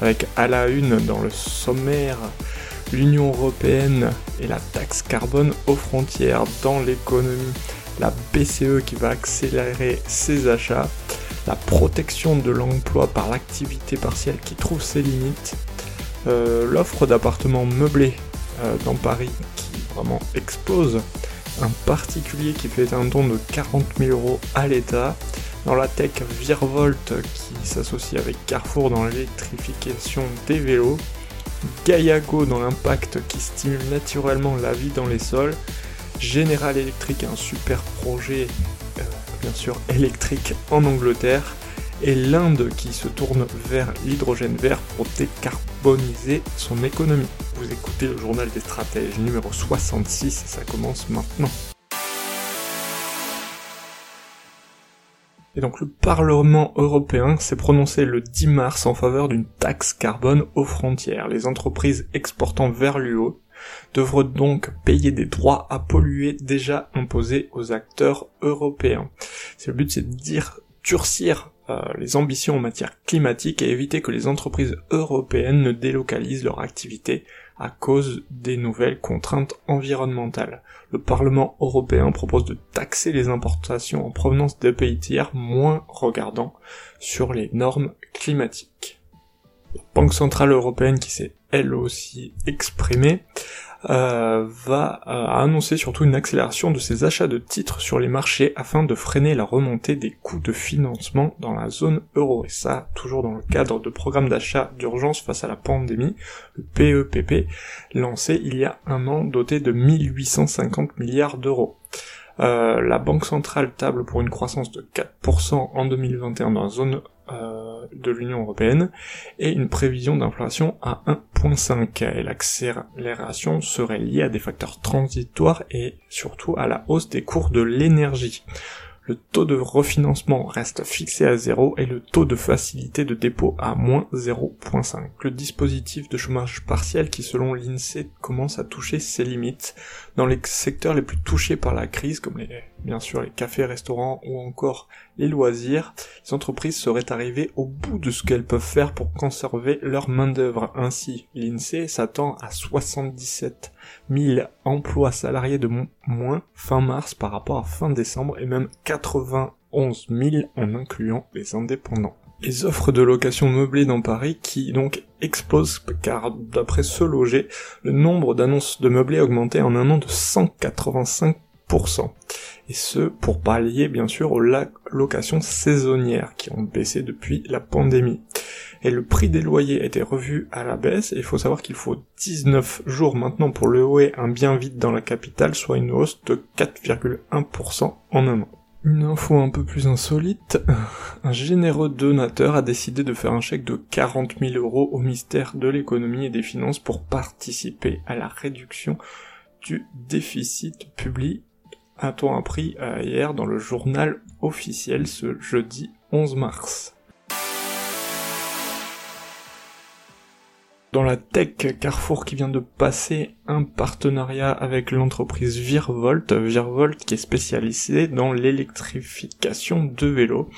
Avec à la une dans le sommaire l'Union européenne et la taxe carbone aux frontières. Dans l'économie, la BCE qui va accélérer ses achats, la protection de l'emploi par l'activité partielle qui trouve ses limites, euh, l'offre d'appartements meublés euh, dans Paris qui vraiment explose, un particulier qui fait un don de 40 000 euros à l'État, dans la tech Virvolt qui s'associe avec Carrefour dans l'électrification des vélos, Gaiago dans l'impact qui stimule naturellement la vie dans les sols, General Electric, un super projet euh, bien sûr électrique en Angleterre, et l'Inde qui se tourne vers l'hydrogène vert pour décarboniser son économie. Vous écoutez le journal des stratèges numéro 66 et ça commence maintenant. Et donc le Parlement européen s'est prononcé le 10 mars en faveur d'une taxe carbone aux frontières. Les entreprises exportant vers l'UE devront donc payer des droits à polluer déjà imposés aux acteurs européens. C'est le but, c'est de dire durcir euh, les ambitions en matière climatique et éviter que les entreprises européennes ne délocalisent leur activité à cause des nouvelles contraintes environnementales. Le Parlement européen propose de taxer les importations en provenance des pays tiers moins regardant sur les normes climatiques. La Banque Centrale Européenne qui s'est elle aussi exprimée euh, va euh, annoncer surtout une accélération de ses achats de titres sur les marchés afin de freiner la remontée des coûts de financement dans la zone euro. Et ça, toujours dans le cadre de programmes d'achat d'urgence face à la pandémie, le PEPP, lancé il y a un an doté de 1850 milliards d'euros. Euh, la Banque centrale table pour une croissance de 4% en 2021 dans la zone euh, de l'Union européenne et une prévision d'inflation à 1,5. Et l'accélération serait liée à des facteurs transitoires et surtout à la hausse des cours de l'énergie le taux de refinancement reste fixé à 0 et le taux de facilité de dépôt à moins 0.5. Le dispositif de chômage partiel qui selon l'INSEE commence à toucher ses limites dans les secteurs les plus touchés par la crise comme les, bien sûr les cafés, restaurants ou encore les loisirs, les entreprises seraient arrivées au bout de ce qu'elles peuvent faire pour conserver leur main d'œuvre. Ainsi, l'INSEE s'attend à 77 000 emplois salariés de moins fin mars par rapport à fin décembre et même 91 000 en incluant les indépendants. Les offres de location meublée dans Paris qui donc explosent car d'après ce loger, le nombre d'annonces de meublés a augmenté en un an de 185% et ce pour pallier bien sûr aux locations saisonnières qui ont baissé depuis la pandémie. Et le prix des loyers a été revu à la baisse, et il faut savoir qu'il faut 19 jours maintenant pour louer un bien vide dans la capitale, soit une hausse de 4,1% en un an. Une info un peu plus insolite, un généreux donateur a décidé de faire un chèque de 40 000 euros au ministère de l'économie et des finances pour participer à la réduction du déficit public a-t-on appris hier dans le journal officiel ce jeudi 11 mars? Dans la tech, Carrefour qui vient de passer un partenariat avec l'entreprise Virvolt, Virvolt qui est spécialisée dans l'électrification de vélos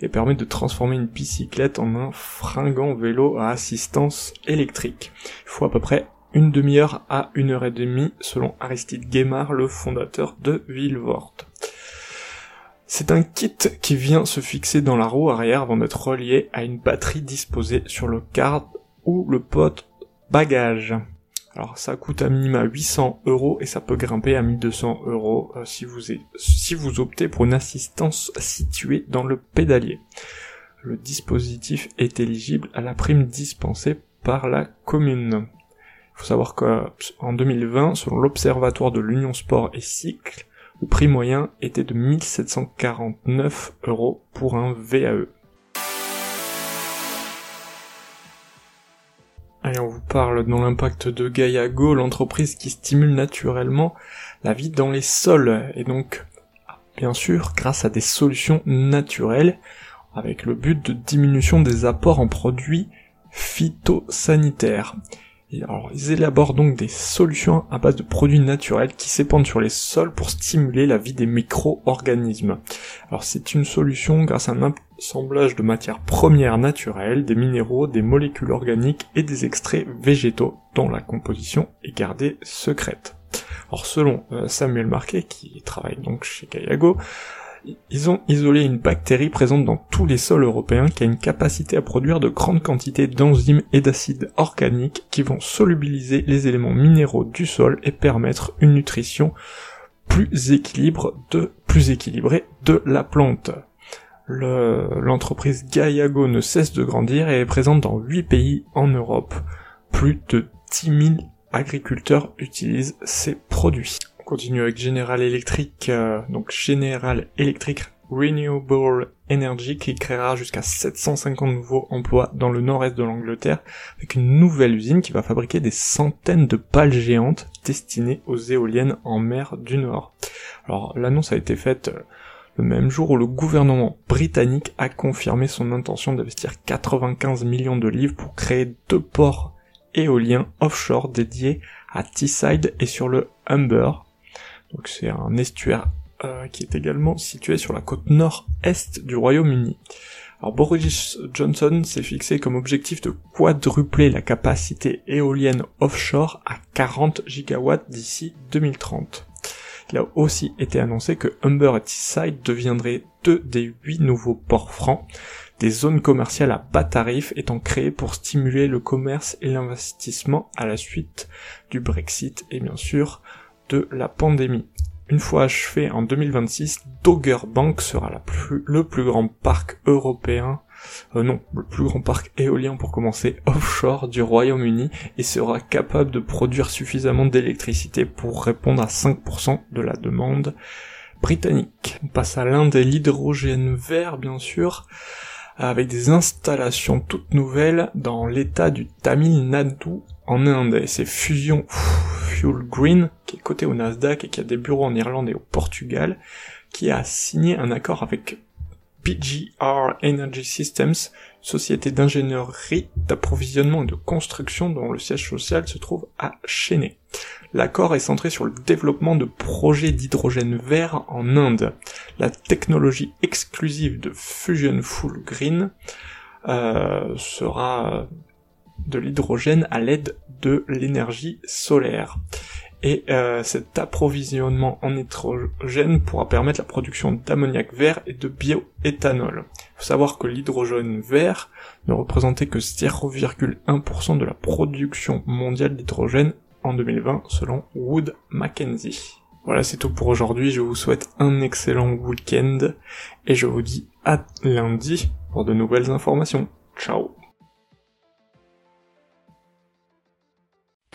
et permet de transformer une bicyclette en un fringant vélo à assistance électrique. Il faut à peu près une demi-heure à une heure et demie selon Aristide Guémard, le fondateur de Villevort. C'est un kit qui vient se fixer dans la roue arrière avant d'être relié à une batterie disposée sur le card ou le pote bagage. Alors ça coûte à minima 800 euros et ça peut grimper à 1200 euros euh, si, vous si vous optez pour une assistance située dans le pédalier. Le dispositif est éligible à la prime dispensée par la commune. Il faut savoir qu'en 2020, selon l'Observatoire de l'Union Sport et Cycle, le prix moyen était de 1749 euros pour un VAE. Allez, on vous parle dans l'impact de Gaiago, l'entreprise qui stimule naturellement la vie dans les sols, et donc, bien sûr, grâce à des solutions naturelles, avec le but de diminution des apports en produits phytosanitaires. Alors, ils élaborent donc des solutions à base de produits naturels qui s'épandent sur les sols pour stimuler la vie des micro-organismes. Alors c'est une solution grâce à un assemblage de matières premières naturelles, des minéraux, des molécules organiques et des extraits végétaux dont la composition est gardée secrète. Alors selon euh, Samuel Marquet, qui travaille donc chez Kayago, ils ont isolé une bactérie présente dans tous les sols européens qui a une capacité à produire de grandes quantités d'enzymes et d'acides organiques qui vont solubiliser les éléments minéraux du sol et permettre une nutrition plus, de, plus équilibrée de la plante. L'entreprise Gaiago ne cesse de grandir et est présente dans 8 pays en Europe. Plus de 10 000 agriculteurs utilisent ces produits continue avec General Electric, euh, donc General Electric Renewable Energy qui créera jusqu'à 750 nouveaux emplois dans le nord-est de l'Angleterre avec une nouvelle usine qui va fabriquer des centaines de pales géantes destinées aux éoliennes en mer du Nord. Alors l'annonce a été faite euh, le même jour où le gouvernement britannique a confirmé son intention d'investir 95 millions de livres pour créer deux ports éoliens offshore dédiés à Teesside et sur le Humber, donc c'est un estuaire euh, qui est également situé sur la côte nord-est du Royaume-Uni. Alors Boris Johnson s'est fixé comme objectif de quadrupler la capacité éolienne offshore à 40 gigawatts d'ici 2030. Il a aussi été annoncé que Humber et Teesside deviendraient deux des huit nouveaux ports francs, des zones commerciales à bas tarifs étant créées pour stimuler le commerce et l'investissement à la suite du Brexit et bien sûr de la pandémie. Une fois achevé en 2026, Dogger Bank sera le plus grand parc européen, euh, non, le plus grand parc éolien pour commencer, offshore du Royaume-Uni et sera capable de produire suffisamment d'électricité pour répondre à 5% de la demande britannique. On passe à l'Inde et l'hydrogène vert, bien sûr, avec des installations toutes nouvelles dans l'état du Tamil Nadu en Inde. Et c'est Fusion Fuel Green, qui est coté au Nasdaq et qui a des bureaux en Irlande et au Portugal, qui a signé un accord avec PGR Energy Systems, société d'ingénierie, d'approvisionnement et de construction dont le siège social se trouve à Chennai. L'accord est centré sur le développement de projets d'hydrogène vert en Inde. La technologie exclusive de Fusion Fuel Green euh, sera de l'hydrogène à l'aide de l'énergie solaire. Et euh, cet approvisionnement en hydrogène pourra permettre la production d'ammoniac vert et de bioéthanol. Il faut savoir que l'hydrogène vert ne représentait que 0,1% de la production mondiale d'hydrogène en 2020 selon Wood Mackenzie. Voilà, c'est tout pour aujourd'hui. Je vous souhaite un excellent week-end et je vous dis à lundi pour de nouvelles informations. Ciao